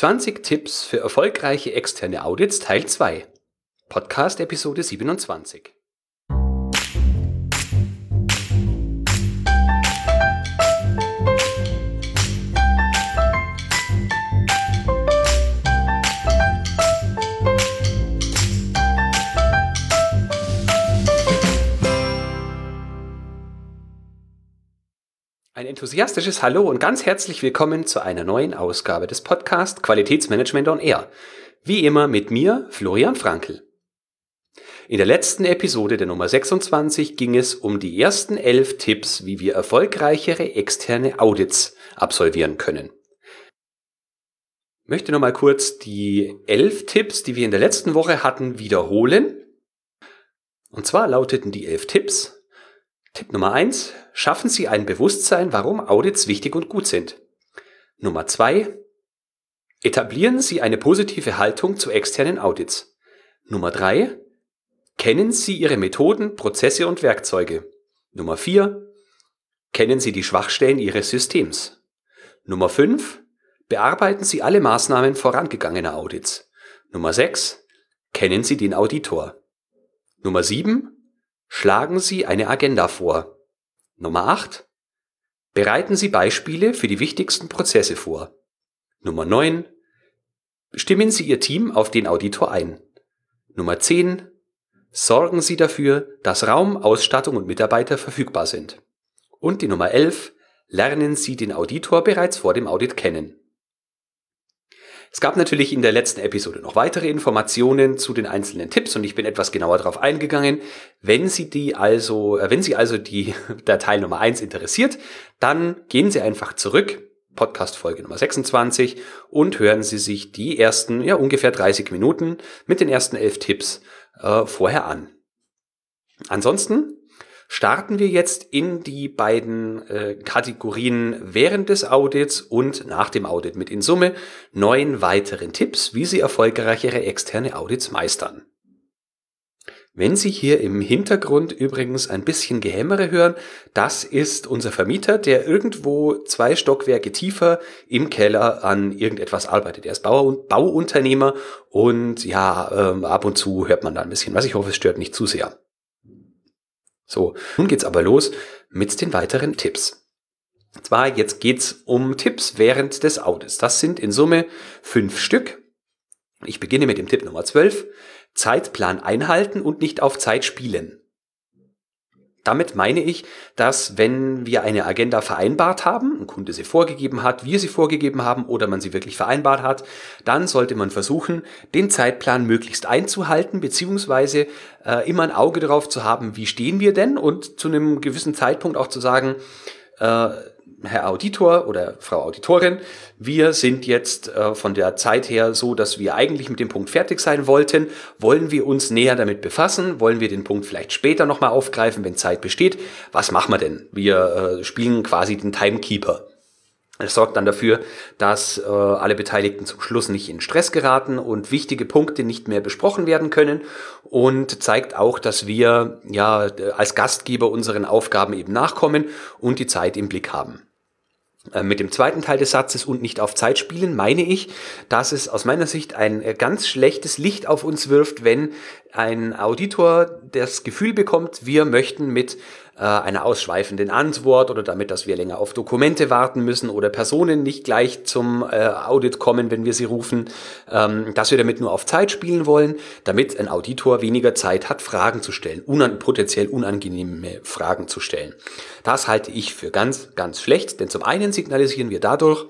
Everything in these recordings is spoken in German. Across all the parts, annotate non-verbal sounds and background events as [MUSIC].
20 Tipps für erfolgreiche externe Audits Teil 2. Podcast Episode 27. enthusiastisches Hallo und ganz herzlich willkommen zu einer neuen Ausgabe des Podcast Qualitätsmanagement on Air. Wie immer mit mir, Florian Frankl. In der letzten Episode der Nummer 26 ging es um die ersten elf Tipps, wie wir erfolgreichere externe Audits absolvieren können. Ich möchte nochmal kurz die elf Tipps, die wir in der letzten Woche hatten, wiederholen. Und zwar lauteten die elf Tipps, Tipp Nummer eins: Schaffen Sie ein Bewusstsein, warum Audits wichtig und gut sind. Nummer zwei: Etablieren Sie eine positive Haltung zu externen Audits. Nummer drei: Kennen Sie Ihre Methoden, Prozesse und Werkzeuge. Nummer vier: Kennen Sie die Schwachstellen Ihres Systems. Nummer fünf: Bearbeiten Sie alle Maßnahmen vorangegangener Audits. Nummer sechs: Kennen Sie den Auditor. Nummer sieben: Schlagen Sie eine Agenda vor. Nummer 8. Bereiten Sie Beispiele für die wichtigsten Prozesse vor. Nummer 9. Stimmen Sie Ihr Team auf den Auditor ein. Nummer 10. Sorgen Sie dafür, dass Raum, Ausstattung und Mitarbeiter verfügbar sind. Und die Nummer 11. Lernen Sie den Auditor bereits vor dem Audit kennen. Es gab natürlich in der letzten Episode noch weitere Informationen zu den einzelnen Tipps und ich bin etwas genauer darauf eingegangen. Wenn Sie die also, äh, wenn Sie also die [LAUGHS] Datei Nummer eins interessiert, dann gehen Sie einfach zurück, Podcast Folge Nummer 26 und hören Sie sich die ersten, ja, ungefähr 30 Minuten mit den ersten elf Tipps äh, vorher an. Ansonsten starten wir jetzt in die beiden äh, Kategorien während des Audits und nach dem Audit mit in Summe neun weiteren Tipps, wie Sie erfolgreichere externe Audits meistern. Wenn Sie hier im Hintergrund übrigens ein bisschen Gehämmere hören, das ist unser Vermieter, der irgendwo zwei Stockwerke tiefer im Keller an irgendetwas arbeitet. Er ist Bau Bauunternehmer und ja, ähm, ab und zu hört man da ein bisschen was. Ich hoffe, es stört nicht zu sehr. So, nun geht's aber los mit den weiteren Tipps. Und zwar, jetzt geht's um Tipps während des Audits. Das sind in Summe fünf Stück. Ich beginne mit dem Tipp Nummer 12. Zeitplan einhalten und nicht auf Zeit spielen. Damit meine ich, dass wenn wir eine Agenda vereinbart haben, ein Kunde sie vorgegeben hat, wir sie vorgegeben haben oder man sie wirklich vereinbart hat, dann sollte man versuchen, den Zeitplan möglichst einzuhalten, beziehungsweise äh, immer ein Auge darauf zu haben, wie stehen wir denn und zu einem gewissen Zeitpunkt auch zu sagen, äh, Herr Auditor oder Frau Auditorin, wir sind jetzt äh, von der Zeit her so, dass wir eigentlich mit dem Punkt fertig sein wollten. Wollen wir uns näher damit befassen? Wollen wir den Punkt vielleicht später nochmal aufgreifen, wenn Zeit besteht? Was machen wir denn? Wir äh, spielen quasi den Timekeeper. Es sorgt dann dafür, dass äh, alle Beteiligten zum Schluss nicht in Stress geraten und wichtige Punkte nicht mehr besprochen werden können und zeigt auch, dass wir ja als Gastgeber unseren Aufgaben eben nachkommen und die Zeit im Blick haben. Äh, mit dem zweiten Teil des Satzes und nicht auf Zeit spielen meine ich, dass es aus meiner Sicht ein äh, ganz schlechtes Licht auf uns wirft, wenn ein Auditor das Gefühl bekommt, wir möchten mit einer ausschweifenden Antwort oder damit, dass wir länger auf Dokumente warten müssen oder Personen nicht gleich zum äh, Audit kommen, wenn wir sie rufen, ähm, dass wir damit nur auf Zeit spielen wollen, damit ein Auditor weniger Zeit hat, Fragen zu stellen, unan potenziell unangenehme Fragen zu stellen. Das halte ich für ganz, ganz schlecht, denn zum einen signalisieren wir dadurch,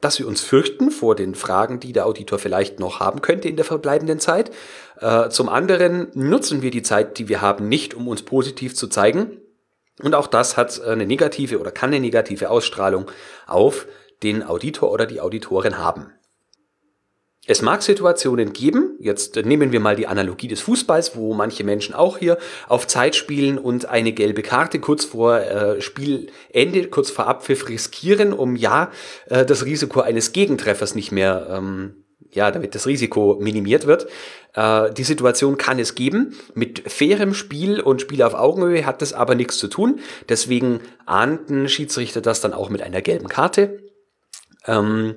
dass wir uns fürchten vor den Fragen, die der Auditor vielleicht noch haben könnte in der verbleibenden Zeit. Äh, zum anderen nutzen wir die Zeit, die wir haben, nicht, um uns positiv zu zeigen. Und auch das hat eine negative oder kann eine negative Ausstrahlung auf den Auditor oder die Auditorin haben. Es mag Situationen geben, jetzt nehmen wir mal die Analogie des Fußballs, wo manche Menschen auch hier auf Zeit spielen und eine gelbe Karte kurz vor äh, Spielende, kurz vor Abpfiff riskieren, um ja äh, das Risiko eines Gegentreffers nicht mehr, ähm, ja, damit das Risiko minimiert wird. Äh, die Situation kann es geben. Mit fairem Spiel und Spiel auf Augenhöhe hat das aber nichts zu tun. Deswegen ahnten Schiedsrichter das dann auch mit einer gelben Karte. Ähm,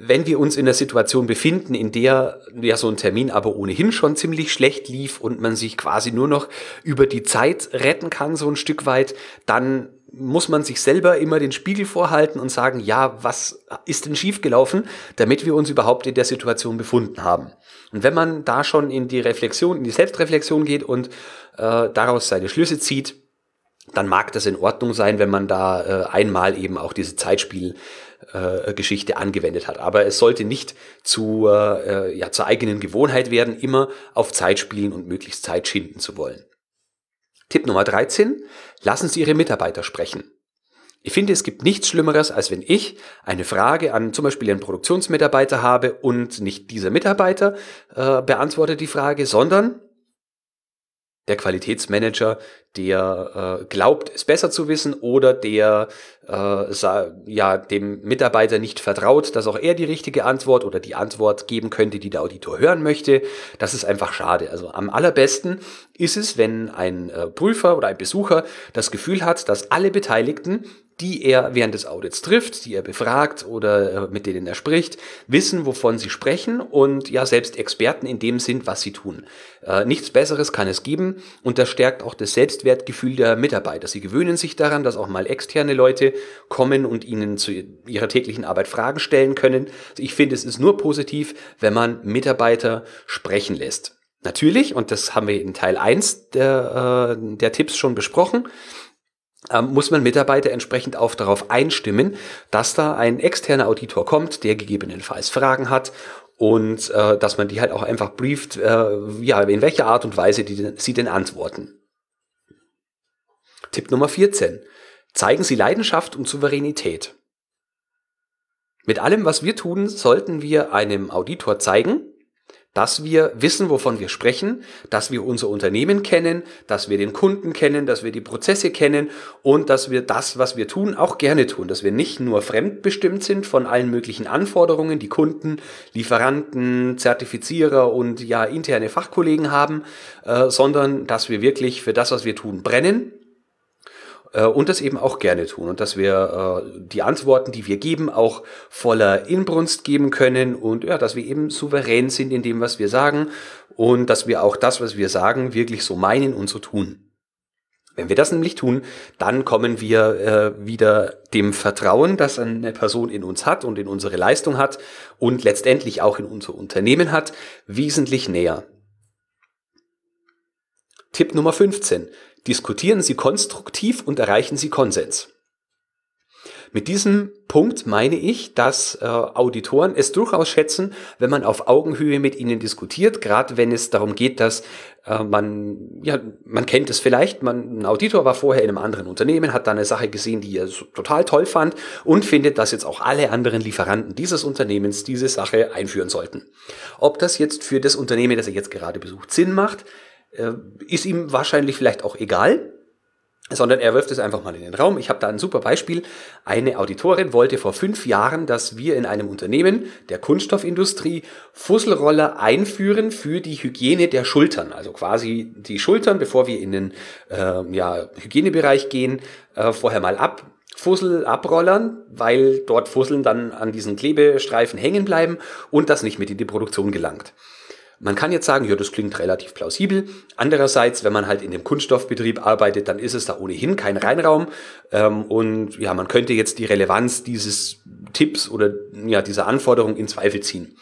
wenn wir uns in der Situation befinden, in der ja so ein Termin aber ohnehin schon ziemlich schlecht lief und man sich quasi nur noch über die Zeit retten kann, so ein Stück weit, dann muss man sich selber immer den Spiegel vorhalten und sagen, ja, was ist denn schiefgelaufen, damit wir uns überhaupt in der Situation befunden haben. Und wenn man da schon in die Reflexion, in die Selbstreflexion geht und äh, daraus seine Schlüsse zieht, dann mag das in Ordnung sein, wenn man da äh, einmal eben auch diese Zeitspielgeschichte äh, angewendet hat. Aber es sollte nicht zu, äh, ja, zur eigenen Gewohnheit werden, immer auf Zeit spielen und möglichst Zeit schinden zu wollen. Tipp Nummer 13. Lassen Sie Ihre Mitarbeiter sprechen. Ich finde, es gibt nichts Schlimmeres, als wenn ich eine Frage an zum Beispiel einen Produktionsmitarbeiter habe und nicht dieser Mitarbeiter äh, beantwortet die Frage, sondern der Qualitätsmanager, der äh, glaubt, es besser zu wissen oder der äh, ja dem Mitarbeiter nicht vertraut, dass auch er die richtige Antwort oder die Antwort geben könnte, die der Auditor hören möchte. Das ist einfach schade. Also am allerbesten ist es, wenn ein äh, Prüfer oder ein Besucher das Gefühl hat, dass alle Beteiligten die er während des Audits trifft, die er befragt oder äh, mit denen er spricht, wissen, wovon sie sprechen und ja selbst Experten in dem sind, was sie tun. Äh, nichts Besseres kann es geben und das stärkt auch das Selbstwertgefühl der Mitarbeiter. Sie gewöhnen sich daran, dass auch mal externe Leute kommen und ihnen zu ihrer täglichen Arbeit Fragen stellen können. Ich finde, es ist nur positiv, wenn man Mitarbeiter sprechen lässt. Natürlich, und das haben wir in Teil 1 der, äh, der Tipps schon besprochen, muss man Mitarbeiter entsprechend auch darauf einstimmen, dass da ein externer Auditor kommt, der gegebenenfalls Fragen hat und äh, dass man die halt auch einfach brieft, äh, ja, in welcher Art und Weise die, sie denn antworten. Tipp Nummer 14. Zeigen Sie Leidenschaft und Souveränität. Mit allem, was wir tun, sollten wir einem Auditor zeigen, dass wir wissen, wovon wir sprechen, dass wir unser Unternehmen kennen, dass wir den Kunden kennen, dass wir die Prozesse kennen und dass wir das, was wir tun, auch gerne tun, dass wir nicht nur fremdbestimmt sind von allen möglichen Anforderungen, die Kunden, Lieferanten, Zertifizierer und ja interne Fachkollegen haben, äh, sondern dass wir wirklich für das, was wir tun, brennen und das eben auch gerne tun und dass wir äh, die Antworten, die wir geben, auch voller Inbrunst geben können und ja, dass wir eben souverän sind in dem, was wir sagen und dass wir auch das, was wir sagen, wirklich so meinen und so tun. Wenn wir das nämlich tun, dann kommen wir äh, wieder dem Vertrauen, das eine Person in uns hat und in unsere Leistung hat und letztendlich auch in unser Unternehmen hat, wesentlich näher. Tipp Nummer 15. Diskutieren Sie konstruktiv und erreichen Sie Konsens. Mit diesem Punkt meine ich, dass äh, Auditoren es durchaus schätzen, wenn man auf Augenhöhe mit ihnen diskutiert, gerade wenn es darum geht, dass äh, man, ja, man kennt es vielleicht, man, ein Auditor war vorher in einem anderen Unternehmen, hat da eine Sache gesehen, die er total toll fand und findet, dass jetzt auch alle anderen Lieferanten dieses Unternehmens diese Sache einführen sollten. Ob das jetzt für das Unternehmen, das er jetzt gerade besucht, Sinn macht, ist ihm wahrscheinlich vielleicht auch egal, sondern er wirft es einfach mal in den Raum. Ich habe da ein super Beispiel. Eine Auditorin wollte vor fünf Jahren, dass wir in einem Unternehmen der Kunststoffindustrie Fusselroller einführen für die Hygiene der Schultern. Also quasi die Schultern, bevor wir in den äh, ja, Hygienebereich gehen, äh, vorher mal ab. Fussel abrollern, weil dort Fusseln dann an diesen Klebestreifen hängen bleiben und das nicht mit in die Produktion gelangt. Man kann jetzt sagen, ja, das klingt relativ plausibel. Andererseits, wenn man halt in dem Kunststoffbetrieb arbeitet, dann ist es da ohnehin kein Reinraum. Ähm, und ja, man könnte jetzt die Relevanz dieses Tipps oder ja, dieser Anforderung in Zweifel ziehen.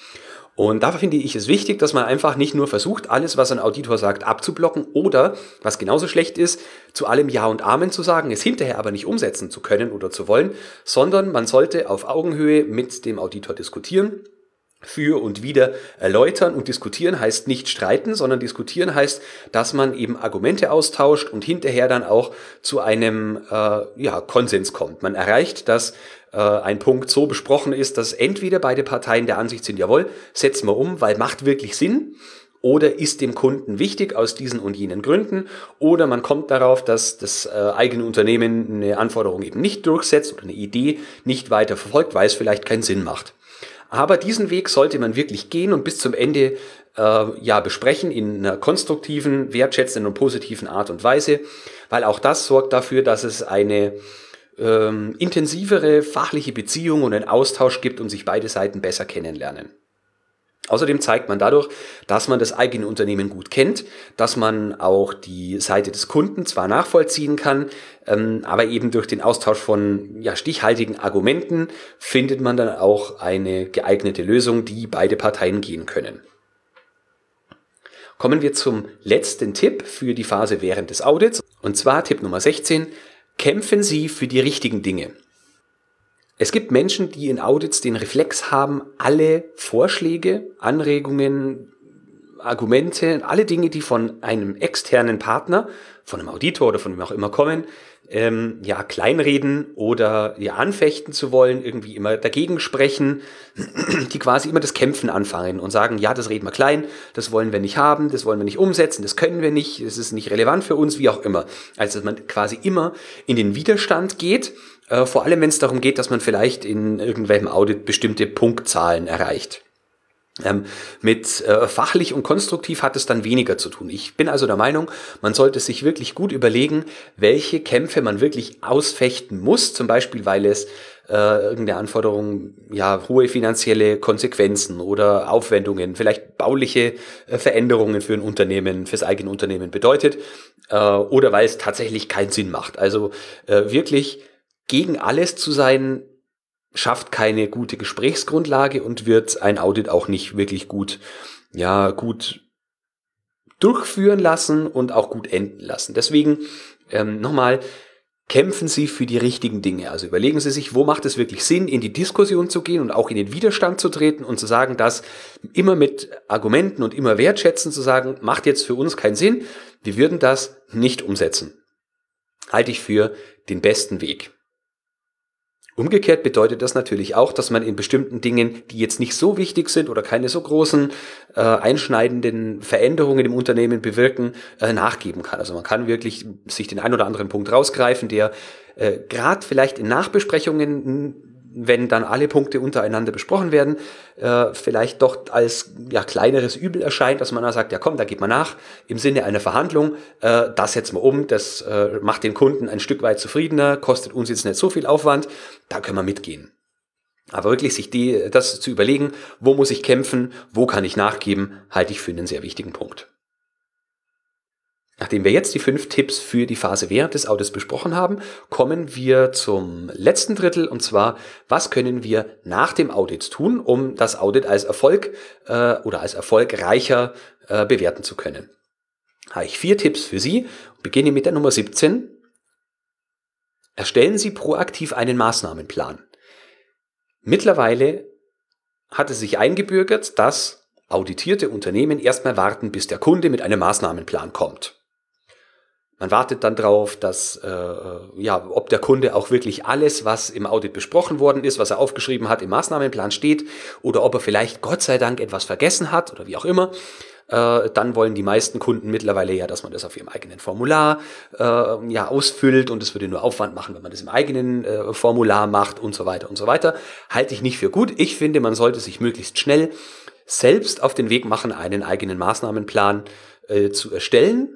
Und da finde ich es wichtig, dass man einfach nicht nur versucht, alles, was ein Auditor sagt, abzublocken oder, was genauso schlecht ist, zu allem Ja und Amen zu sagen, es hinterher aber nicht umsetzen zu können oder zu wollen, sondern man sollte auf Augenhöhe mit dem Auditor diskutieren für und wieder erläutern und diskutieren heißt nicht streiten, sondern diskutieren heißt, dass man eben Argumente austauscht und hinterher dann auch zu einem äh, ja, Konsens kommt. Man erreicht, dass äh, ein Punkt so besprochen ist, dass entweder beide Parteien der Ansicht sind, jawohl, setzen wir um, weil macht wirklich Sinn, oder ist dem Kunden wichtig aus diesen und jenen Gründen oder man kommt darauf, dass das äh, eigene Unternehmen eine Anforderung eben nicht durchsetzt oder eine Idee nicht weiter verfolgt, weil es vielleicht keinen Sinn macht. Aber diesen Weg sollte man wirklich gehen und bis zum Ende äh, ja besprechen in einer konstruktiven, wertschätzenden und positiven Art und Weise, weil auch das sorgt dafür, dass es eine ähm, intensivere fachliche Beziehung und einen Austausch gibt und sich beide Seiten besser kennenlernen. Außerdem zeigt man dadurch, dass man das eigene Unternehmen gut kennt, dass man auch die Seite des Kunden zwar nachvollziehen kann, ähm, aber eben durch den Austausch von ja, stichhaltigen Argumenten findet man dann auch eine geeignete Lösung, die beide Parteien gehen können. Kommen wir zum letzten Tipp für die Phase während des Audits. Und zwar Tipp Nummer 16. Kämpfen Sie für die richtigen Dinge. Es gibt Menschen, die in Audits den Reflex haben, alle Vorschläge, Anregungen, Argumente, alle Dinge, die von einem externen Partner, von einem Auditor oder von wem auch immer kommen, ähm, ja, kleinreden oder ja, anfechten zu wollen, irgendwie immer dagegen sprechen, [CLEARS THROAT] die quasi immer das Kämpfen anfangen und sagen, ja, das reden wir klein, das wollen wir nicht haben, das wollen wir nicht umsetzen, das können wir nicht, das ist nicht relevant für uns, wie auch immer. Also, dass man quasi immer in den Widerstand geht äh, vor allem, wenn es darum geht, dass man vielleicht in irgendwelchem Audit bestimmte Punktzahlen erreicht. Ähm, mit äh, fachlich und konstruktiv hat es dann weniger zu tun. Ich bin also der Meinung, man sollte sich wirklich gut überlegen, welche Kämpfe man wirklich ausfechten muss, zum Beispiel weil es äh, irgendeine Anforderung, ja, hohe finanzielle Konsequenzen oder Aufwendungen, vielleicht bauliche äh, Veränderungen für ein Unternehmen, fürs eigene Unternehmen bedeutet, äh, oder weil es tatsächlich keinen Sinn macht. Also äh, wirklich gegen alles zu sein, schafft keine gute Gesprächsgrundlage und wird ein Audit auch nicht wirklich gut, ja, gut durchführen lassen und auch gut enden lassen. Deswegen ähm, nochmal, kämpfen Sie für die richtigen Dinge. Also überlegen Sie sich, wo macht es wirklich Sinn, in die Diskussion zu gehen und auch in den Widerstand zu treten und zu sagen, dass immer mit Argumenten und immer wertschätzen zu sagen, macht jetzt für uns keinen Sinn, wir würden das nicht umsetzen. Halte ich für den besten Weg. Umgekehrt bedeutet das natürlich auch, dass man in bestimmten Dingen, die jetzt nicht so wichtig sind oder keine so großen äh, einschneidenden Veränderungen im Unternehmen bewirken, äh, nachgeben kann. Also man kann wirklich sich den ein oder anderen Punkt rausgreifen, der äh, gerade vielleicht in Nachbesprechungen wenn dann alle Punkte untereinander besprochen werden, äh, vielleicht doch als ja, kleineres Übel erscheint, dass man da sagt, ja komm, da geht man nach im Sinne einer Verhandlung, äh, das setzen wir um, das äh, macht den Kunden ein Stück weit zufriedener, kostet uns jetzt nicht so viel Aufwand, da können wir mitgehen. Aber wirklich sich die, das zu überlegen, wo muss ich kämpfen, wo kann ich nachgeben, halte ich für einen sehr wichtigen Punkt. Nachdem wir jetzt die fünf Tipps für die Phase während des Audits besprochen haben, kommen wir zum letzten Drittel und zwar, was können wir nach dem Audit tun, um das Audit als Erfolg äh, oder als erfolgreicher äh, bewerten zu können. Habe ich vier Tipps für Sie. Beginne mit der Nummer 17. Erstellen Sie proaktiv einen Maßnahmenplan. Mittlerweile hat es sich eingebürgert, dass auditierte Unternehmen erstmal warten, bis der Kunde mit einem Maßnahmenplan kommt. Man wartet dann drauf, dass äh, ja, ob der Kunde auch wirklich alles, was im Audit besprochen worden ist, was er aufgeschrieben hat, im Maßnahmenplan steht, oder ob er vielleicht Gott sei Dank etwas vergessen hat oder wie auch immer. Äh, dann wollen die meisten Kunden mittlerweile ja, dass man das auf ihrem eigenen Formular äh, ja ausfüllt und es würde nur Aufwand machen, wenn man das im eigenen äh, Formular macht und so weiter und so weiter. Halte ich nicht für gut. Ich finde, man sollte sich möglichst schnell selbst auf den Weg machen, einen eigenen Maßnahmenplan äh, zu erstellen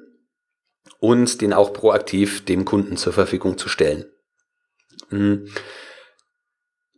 und den auch proaktiv dem Kunden zur Verfügung zu stellen. Mhm.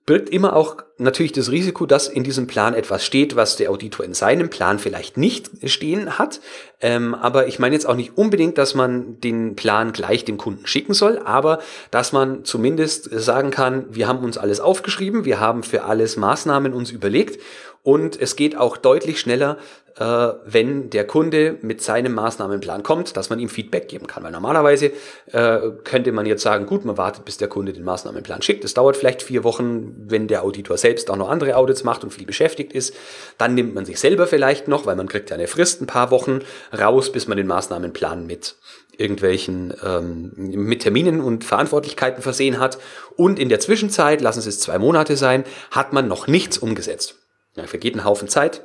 Birgt immer auch natürlich das Risiko, dass in diesem Plan etwas steht, was der Auditor in seinem Plan vielleicht nicht stehen hat. Ähm, aber ich meine jetzt auch nicht unbedingt, dass man den Plan gleich dem Kunden schicken soll, aber dass man zumindest sagen kann, wir haben uns alles aufgeschrieben, wir haben für alles Maßnahmen uns überlegt und es geht auch deutlich schneller, äh, wenn der Kunde mit seinem Maßnahmenplan kommt, dass man ihm Feedback geben kann. Weil normalerweise äh, könnte man jetzt sagen, gut, man wartet, bis der Kunde den Maßnahmenplan schickt. Das dauert vielleicht vier Wochen, wenn der Auditor selbst auch noch andere Audits macht und viel beschäftigt ist. Dann nimmt man sich selber vielleicht noch, weil man kriegt ja eine Frist ein paar Wochen raus, bis man den Maßnahmenplan mit irgendwelchen ähm, mit Terminen und Verantwortlichkeiten versehen hat. Und in der Zwischenzeit, lassen Sie es zwei Monate sein, hat man noch nichts umgesetzt. Da vergeht ein Haufen Zeit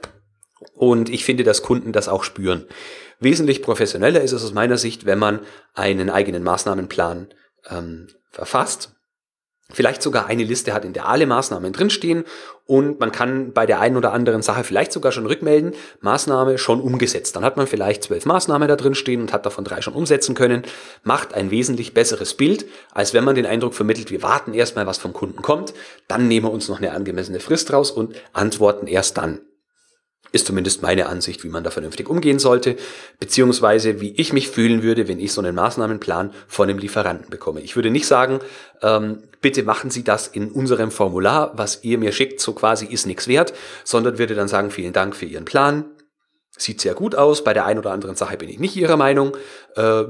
und ich finde, dass Kunden das auch spüren. Wesentlich professioneller ist es aus meiner Sicht, wenn man einen eigenen Maßnahmenplan ähm, verfasst vielleicht sogar eine Liste hat, in der alle Maßnahmen drinstehen und man kann bei der einen oder anderen Sache vielleicht sogar schon rückmelden, Maßnahme schon umgesetzt. Dann hat man vielleicht zwölf Maßnahmen da drin stehen und hat davon drei schon umsetzen können, macht ein wesentlich besseres Bild, als wenn man den Eindruck vermittelt, wir warten erstmal, was vom Kunden kommt, dann nehmen wir uns noch eine angemessene Frist raus und antworten erst dann. Ist zumindest meine Ansicht, wie man da vernünftig umgehen sollte, beziehungsweise wie ich mich fühlen würde, wenn ich so einen Maßnahmenplan von einem Lieferanten bekomme. Ich würde nicht sagen, ähm, bitte machen Sie das in unserem Formular, was ihr mir schickt, so quasi ist nichts wert, sondern würde dann sagen, vielen Dank für Ihren Plan. Sieht sehr gut aus. Bei der einen oder anderen Sache bin ich nicht Ihrer Meinung. Äh,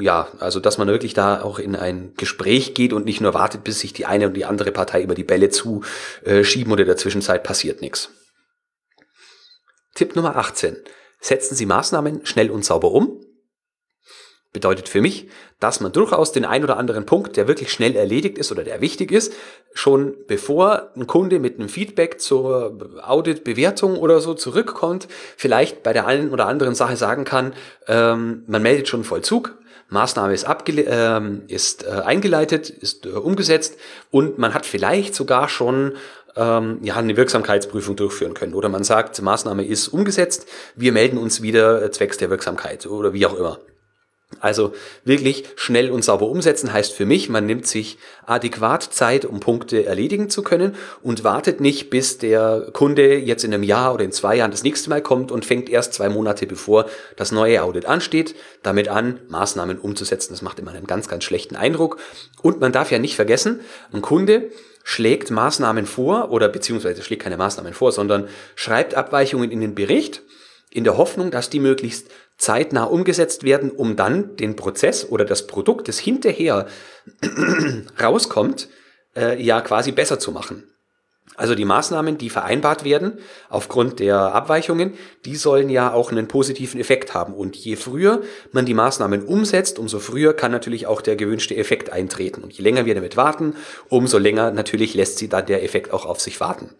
ja, also dass man wirklich da auch in ein Gespräch geht und nicht nur wartet, bis sich die eine und die andere Partei über die Bälle zuschieben oder in der Zwischenzeit passiert nichts. Tipp Nummer 18. Setzen Sie Maßnahmen schnell und sauber um. Bedeutet für mich, dass man durchaus den ein oder anderen Punkt, der wirklich schnell erledigt ist oder der wichtig ist, schon bevor ein Kunde mit einem Feedback zur Audit-Bewertung oder so zurückkommt, vielleicht bei der einen oder anderen Sache sagen kann, ähm, man meldet schon Vollzug, Maßnahme ist, ähm, ist äh, eingeleitet, ist äh, umgesetzt und man hat vielleicht sogar schon ähm, ja, eine Wirksamkeitsprüfung durchführen können. Oder man sagt, Maßnahme ist umgesetzt, wir melden uns wieder zwecks der Wirksamkeit oder wie auch immer. Also wirklich schnell und sauber umsetzen heißt für mich, man nimmt sich adäquat Zeit, um Punkte erledigen zu können und wartet nicht, bis der Kunde jetzt in einem Jahr oder in zwei Jahren das nächste Mal kommt und fängt erst zwei Monate bevor das neue Audit ansteht, damit an, Maßnahmen umzusetzen. Das macht immer einen ganz, ganz schlechten Eindruck. Und man darf ja nicht vergessen, ein Kunde schlägt Maßnahmen vor oder beziehungsweise schlägt keine Maßnahmen vor, sondern schreibt Abweichungen in den Bericht in der Hoffnung, dass die möglichst zeitnah umgesetzt werden, um dann den Prozess oder das Produkt, das hinterher [CLEARS THROAT] rauskommt, äh, ja quasi besser zu machen. Also die Maßnahmen, die vereinbart werden aufgrund der Abweichungen, die sollen ja auch einen positiven Effekt haben. Und je früher man die Maßnahmen umsetzt, umso früher kann natürlich auch der gewünschte Effekt eintreten. Und je länger wir damit warten, umso länger natürlich lässt sie dann der Effekt auch auf sich warten.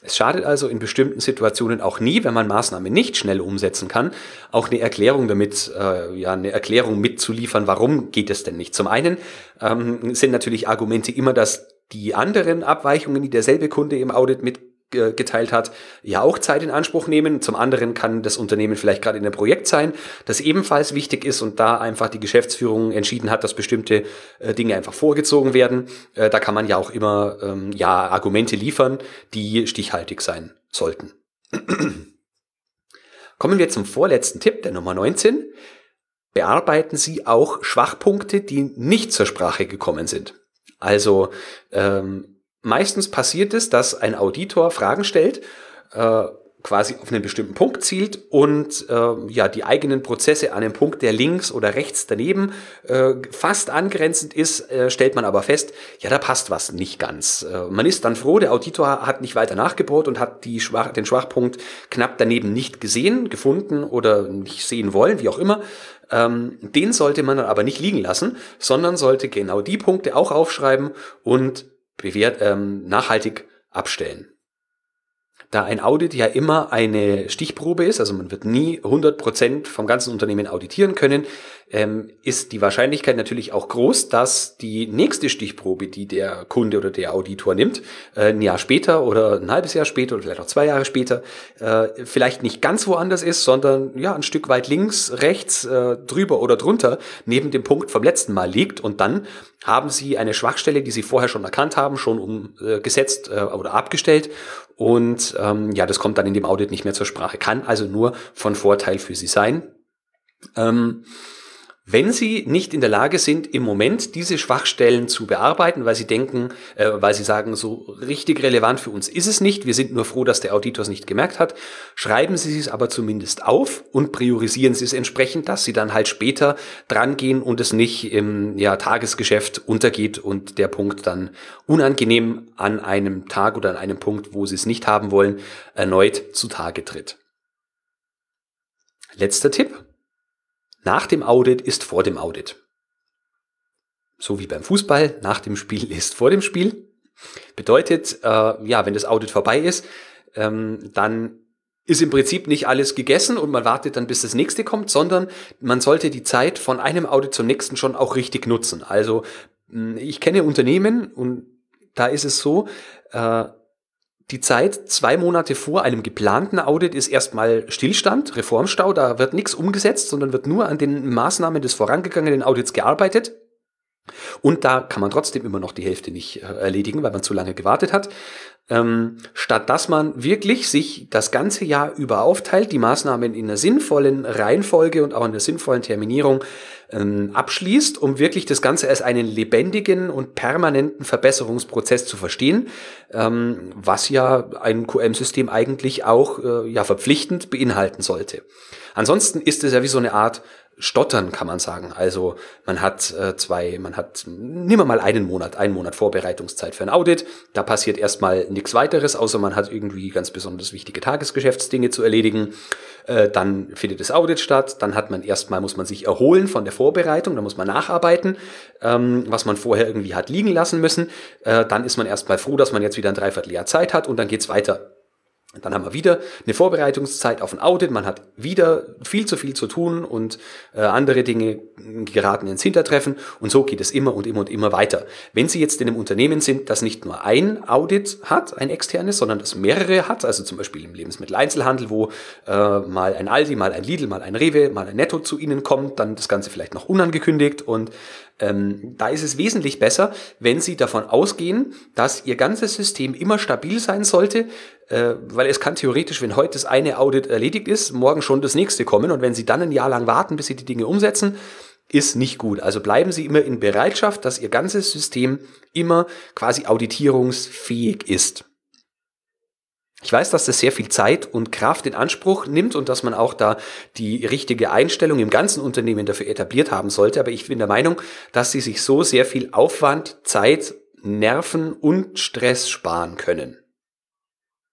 Es schadet also in bestimmten Situationen auch nie, wenn man Maßnahmen nicht schnell umsetzen kann, auch eine Erklärung damit, äh, ja, eine Erklärung mitzuliefern, warum geht es denn nicht. Zum einen ähm, sind natürlich Argumente immer, dass die anderen Abweichungen, die derselbe Kunde im Audit mitgeteilt hat, ja auch Zeit in Anspruch nehmen. Zum anderen kann das Unternehmen vielleicht gerade in einem Projekt sein, das ebenfalls wichtig ist und da einfach die Geschäftsführung entschieden hat, dass bestimmte äh, Dinge einfach vorgezogen werden. Äh, da kann man ja auch immer ähm, ja Argumente liefern, die stichhaltig sein sollten. [CLEARS THROAT] Kommen wir zum vorletzten Tipp, der Nummer 19. Bearbeiten Sie auch Schwachpunkte, die nicht zur Sprache gekommen sind. Also ähm, meistens passiert es, dass ein Auditor Fragen stellt, äh, quasi auf einen bestimmten Punkt zielt und äh, ja die eigenen Prozesse an einem Punkt, der links oder rechts daneben äh, fast angrenzend ist, äh, stellt man aber fest, ja da passt was nicht ganz. Äh, man ist dann froh, der Auditor hat nicht weiter nachgebohrt und hat die Schwach, den Schwachpunkt knapp daneben nicht gesehen, gefunden oder nicht sehen wollen, wie auch immer. Ähm, den sollte man dann aber nicht liegen lassen, sondern sollte genau die Punkte auch aufschreiben und bewährt, ähm, nachhaltig abstellen da ein Audit ja immer eine Stichprobe ist, also man wird nie 100% vom ganzen Unternehmen auditieren können, ähm, ist die Wahrscheinlichkeit natürlich auch groß, dass die nächste Stichprobe, die der Kunde oder der Auditor nimmt, äh, ein Jahr später oder ein halbes Jahr später oder vielleicht auch zwei Jahre später, äh, vielleicht nicht ganz woanders ist, sondern ja ein Stück weit links, rechts, äh, drüber oder drunter neben dem Punkt vom letzten Mal liegt und dann haben Sie eine Schwachstelle, die Sie vorher schon erkannt haben, schon umgesetzt äh, oder abgestellt und ähm, ja, das kommt dann in dem Audit nicht mehr zur Sprache. Kann also nur von Vorteil für Sie sein. Ähm, wenn Sie nicht in der Lage sind, im Moment diese Schwachstellen zu bearbeiten, weil Sie denken, äh, weil Sie sagen, so richtig relevant für uns ist es nicht, wir sind nur froh, dass der Auditor es nicht gemerkt hat, schreiben Sie es aber zumindest auf und priorisieren Sie es entsprechend, dass Sie dann halt später drangehen und es nicht im ja, Tagesgeschäft untergeht und der Punkt dann unangenehm an einem Tag oder an einem Punkt, wo Sie es nicht haben wollen, erneut zutage tritt. Letzter Tipp. Nach dem Audit ist vor dem Audit. So wie beim Fußball, nach dem Spiel [LAUGHS] ist vor dem Spiel. Bedeutet, äh, ja, wenn das Audit vorbei ist, ähm, dann ist im Prinzip nicht alles gegessen und man wartet dann, bis das nächste kommt, sondern man sollte die Zeit von einem Audit zum nächsten schon auch richtig nutzen. Also Ich kenne Unternehmen und da ist es so, äh, die Zeit zwei Monate vor einem geplanten Audit ist erstmal Stillstand, Reformstau, da wird nichts umgesetzt, sondern wird nur an den Maßnahmen des vorangegangenen Audits gearbeitet. Und da kann man trotzdem immer noch die Hälfte nicht äh, erledigen, weil man zu lange gewartet hat. Ähm, statt dass man wirklich sich das ganze Jahr über aufteilt, die Maßnahmen in einer sinnvollen Reihenfolge und auch in einer sinnvollen Terminierung ähm, abschließt, um wirklich das Ganze als einen lebendigen und permanenten Verbesserungsprozess zu verstehen, ähm, was ja ein QM-System eigentlich auch äh, ja verpflichtend beinhalten sollte. Ansonsten ist es ja wie so eine Art Stottern, kann man sagen. Also man hat äh, zwei, man hat, nehmen wir mal einen Monat, einen Monat Vorbereitungszeit für ein Audit. Da passiert erstmal nichts weiteres, außer man hat irgendwie ganz besonders wichtige Tagesgeschäftsdinge zu erledigen. Äh, dann findet das Audit statt. Dann hat man erstmal, muss man sich erholen von der Vorbereitung, da muss man nacharbeiten, ähm, was man vorher irgendwie hat liegen lassen müssen. Äh, dann ist man erstmal froh, dass man jetzt wieder ein Dreivierteljahr Zeit hat und dann geht's weiter dann haben wir wieder eine Vorbereitungszeit auf ein Audit. Man hat wieder viel zu viel zu tun und äh, andere Dinge geraten ins Hintertreffen. Und so geht es immer und immer und immer weiter. Wenn Sie jetzt in einem Unternehmen sind, das nicht nur ein Audit hat, ein externes, sondern das mehrere hat, also zum Beispiel im Lebensmitteleinzelhandel, wo äh, mal ein Aldi, mal ein Lidl, mal ein Rewe, mal ein Netto zu Ihnen kommt, dann das Ganze vielleicht noch unangekündigt und ähm, da ist es wesentlich besser, wenn Sie davon ausgehen, dass Ihr ganzes System immer stabil sein sollte, äh, weil es kann theoretisch, wenn heute das eine Audit erledigt ist, morgen schon das nächste kommen und wenn Sie dann ein Jahr lang warten, bis Sie die Dinge umsetzen, ist nicht gut. Also bleiben Sie immer in Bereitschaft, dass Ihr ganzes System immer quasi auditierungsfähig ist. Ich weiß, dass das sehr viel Zeit und Kraft in Anspruch nimmt und dass man auch da die richtige Einstellung im ganzen Unternehmen dafür etabliert haben sollte. Aber ich bin der Meinung, dass sie sich so sehr viel Aufwand, Zeit, Nerven und Stress sparen können.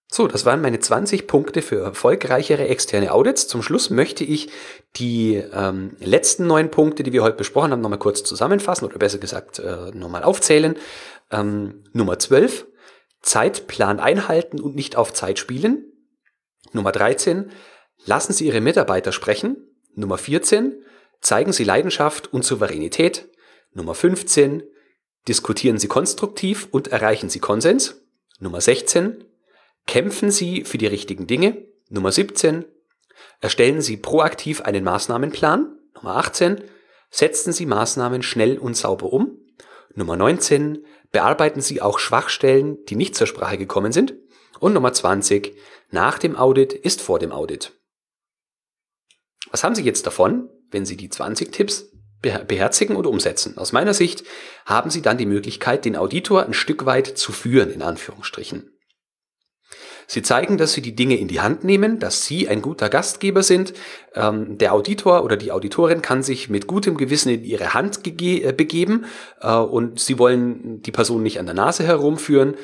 So, das waren meine 20 Punkte für erfolgreichere externe Audits. Zum Schluss möchte ich die ähm, letzten neun Punkte, die wir heute besprochen haben, nochmal kurz zusammenfassen oder besser gesagt äh, nochmal aufzählen. Ähm, Nummer 12 Zeitplan einhalten und nicht auf Zeit spielen. Nummer 13, lassen Sie Ihre Mitarbeiter sprechen. Nummer 14, zeigen Sie Leidenschaft und Souveränität. Nummer 15, diskutieren Sie konstruktiv und erreichen Sie Konsens. Nummer 16, kämpfen Sie für die richtigen Dinge. Nummer 17, erstellen Sie proaktiv einen Maßnahmenplan. Nummer 18, setzen Sie Maßnahmen schnell und sauber um. Nummer 19, bearbeiten Sie auch Schwachstellen, die nicht zur Sprache gekommen sind. Und Nummer 20, nach dem Audit ist vor dem Audit. Was haben Sie jetzt davon, wenn Sie die 20 Tipps beherzigen und umsetzen? Aus meiner Sicht haben Sie dann die Möglichkeit, den Auditor ein Stück weit zu führen, in Anführungsstrichen. Sie zeigen, dass Sie die Dinge in die Hand nehmen, dass Sie ein guter Gastgeber sind. Ähm, der Auditor oder die Auditorin kann sich mit gutem Gewissen in Ihre Hand äh, begeben äh, und Sie wollen die Person nicht an der Nase herumführen.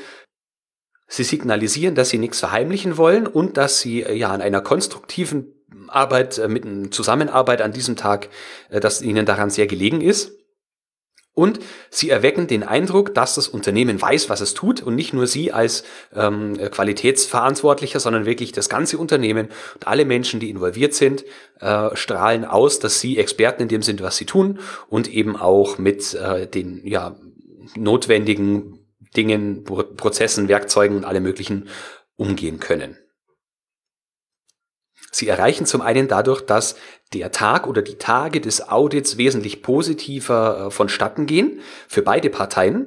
Sie signalisieren, dass Sie nichts verheimlichen wollen und dass Sie äh, ja an einer konstruktiven Arbeit, äh, mit einer Zusammenarbeit an diesem Tag, äh, dass Ihnen daran sehr gelegen ist. Und sie erwecken den Eindruck, dass das Unternehmen weiß, was es tut und nicht nur sie als ähm, Qualitätsverantwortlicher, sondern wirklich das ganze Unternehmen und alle Menschen, die involviert sind, äh, strahlen aus, dass sie Experten in dem sind, was sie tun und eben auch mit äh, den ja, notwendigen Dingen, Prozessen, Werkzeugen und alle möglichen umgehen können. Sie erreichen zum einen dadurch, dass der Tag oder die Tage des Audits wesentlich positiver äh, vonstatten gehen für beide Parteien.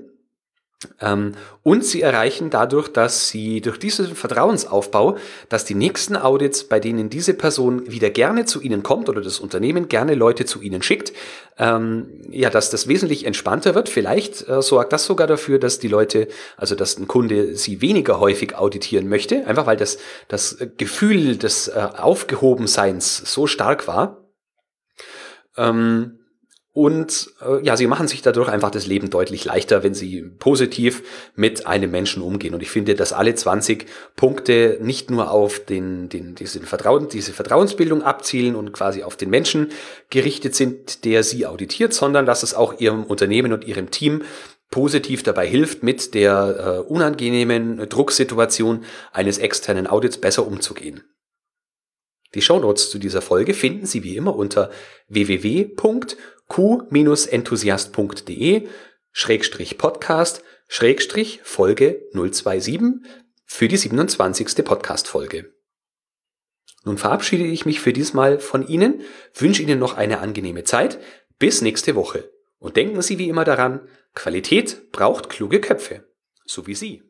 Ähm, und sie erreichen dadurch, dass sie durch diesen Vertrauensaufbau, dass die nächsten Audits, bei denen diese Person wieder gerne zu ihnen kommt oder das Unternehmen gerne Leute zu ihnen schickt, ähm, ja, dass das wesentlich entspannter wird. Vielleicht äh, sorgt das sogar dafür, dass die Leute, also dass ein Kunde sie weniger häufig auditieren möchte, einfach weil das, das Gefühl des äh, Aufgehobenseins so stark war. Ähm, und äh, ja, sie machen sich dadurch einfach das Leben deutlich leichter, wenn sie positiv mit einem Menschen umgehen. Und ich finde, dass alle 20 Punkte nicht nur auf den, den, diesen Vertrauen, diese Vertrauensbildung abzielen und quasi auf den Menschen gerichtet sind, der sie auditiert, sondern dass es auch ihrem Unternehmen und ihrem Team positiv dabei hilft, mit der äh, unangenehmen Drucksituation eines externen Audits besser umzugehen. Die Shownotes zu dieser Folge finden Sie wie immer unter www q-enthusiast.de Schrägstrich Podcast Schrägstrich Folge 027 für die 27. Podcast-Folge. Nun verabschiede ich mich für diesmal von Ihnen, wünsche Ihnen noch eine angenehme Zeit. Bis nächste Woche. Und denken Sie wie immer daran, Qualität braucht kluge Köpfe. So wie Sie.